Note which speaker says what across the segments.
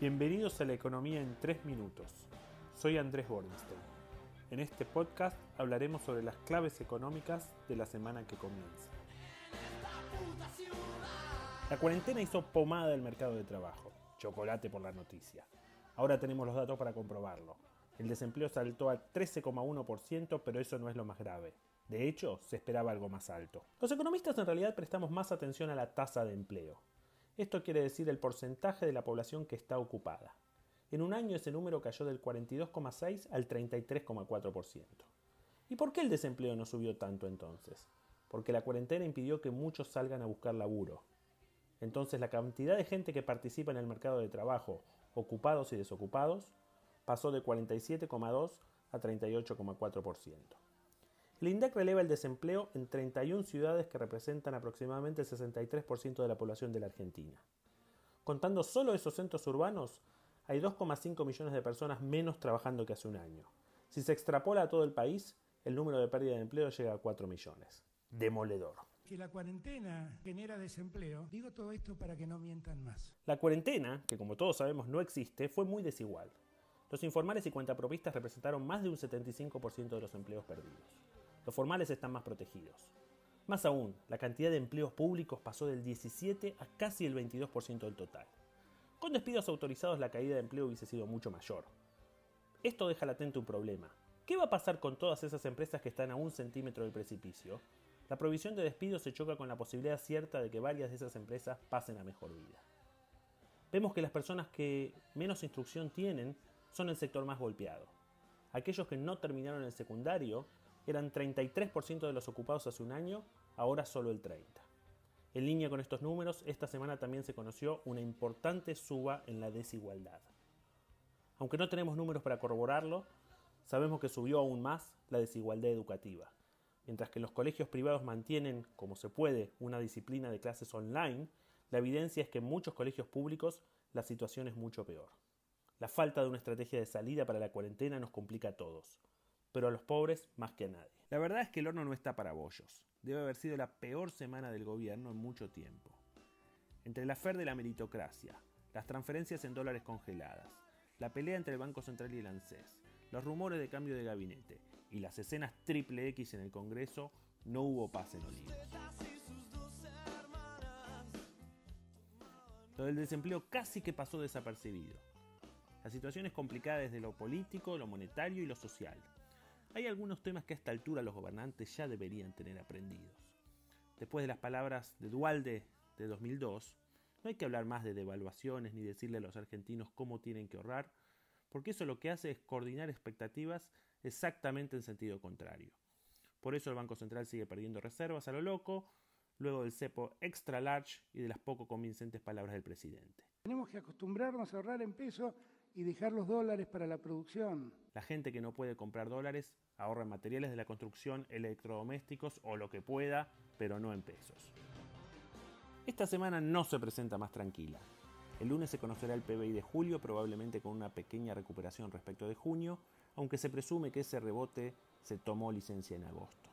Speaker 1: Bienvenidos a la economía en 3 minutos. Soy Andrés Bornstein. En este podcast hablaremos sobre las claves económicas de la semana que comienza. La cuarentena hizo pomada del mercado de trabajo. Chocolate por la noticia. Ahora tenemos los datos para comprobarlo. El desempleo saltó al 13,1%, pero eso no es lo más grave. De hecho, se esperaba algo más alto. Los economistas en realidad prestamos más atención a la tasa de empleo. Esto quiere decir el porcentaje de la población que está ocupada. En un año ese número cayó del 42,6 al 33,4%. ¿Y por qué el desempleo no subió tanto entonces? Porque la cuarentena impidió que muchos salgan a buscar laburo. Entonces la cantidad de gente que participa en el mercado de trabajo, ocupados y desocupados, pasó de 47,2 a 38,4%. El INDEC releva el desempleo en 31 ciudades que representan aproximadamente el 63% de la población de la Argentina. Contando solo esos centros urbanos, hay 2,5 millones de personas menos trabajando que hace un año. Si se extrapola a todo el país, el número de pérdida de empleo llega a 4 millones. Demoledor.
Speaker 2: Que la cuarentena genera desempleo, digo todo esto para que no mientan más.
Speaker 1: La cuarentena, que como todos sabemos no existe, fue muy desigual. Los informales y cuentapropistas representaron más de un 75% de los empleos perdidos. Los formales están más protegidos. Más aún, la cantidad de empleos públicos pasó del 17 a casi el 22% del total. Con despidos autorizados la caída de empleo hubiese sido mucho mayor. Esto deja latente un problema. ¿Qué va a pasar con todas esas empresas que están a un centímetro del precipicio? La provisión de despidos se choca con la posibilidad cierta de que varias de esas empresas pasen a mejor vida. Vemos que las personas que menos instrucción tienen son el sector más golpeado. Aquellos que no terminaron el secundario eran 33% de los ocupados hace un año, ahora solo el 30%. En línea con estos números, esta semana también se conoció una importante suba en la desigualdad. Aunque no tenemos números para corroborarlo, sabemos que subió aún más la desigualdad educativa. Mientras que los colegios privados mantienen, como se puede, una disciplina de clases online, la evidencia es que en muchos colegios públicos la situación es mucho peor. La falta de una estrategia de salida para la cuarentena nos complica a todos pero a los pobres más que a nadie. La verdad es que el horno no está para bollos. Debe haber sido la peor semana del gobierno en mucho tiempo. Entre la fer de la meritocracia, las transferencias en dólares congeladas, la pelea entre el Banco Central y el ANSES, los rumores de cambio de gabinete y las escenas triple X en el Congreso, no hubo paz en Oliva. Lo del desempleo casi que pasó desapercibido. La situación es complicada desde lo político, lo monetario y lo social. Hay algunos temas que a esta altura los gobernantes ya deberían tener aprendidos. Después de las palabras de Dualde de 2002, no hay que hablar más de devaluaciones ni decirle a los argentinos cómo tienen que ahorrar, porque eso lo que hace es coordinar expectativas exactamente en sentido contrario. Por eso el Banco Central sigue perdiendo reservas a lo loco, luego del cepo extra large y de las poco convincentes palabras del presidente.
Speaker 2: Tenemos que acostumbrarnos a ahorrar en peso y dejar los dólares para la producción.
Speaker 1: La gente que no puede comprar dólares ahorra en materiales de la construcción, electrodomésticos o lo que pueda, pero no en pesos. Esta semana no se presenta más tranquila. El lunes se conocerá el PBI de julio, probablemente con una pequeña recuperación respecto de junio, aunque se presume que ese rebote se tomó licencia en agosto.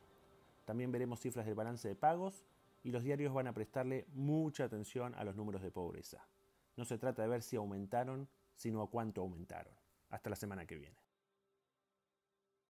Speaker 1: También veremos cifras del balance de pagos y los diarios van a prestarle mucha atención a los números de pobreza. No se trata de ver si aumentaron, sino a cuánto aumentaron. Hasta la semana que viene.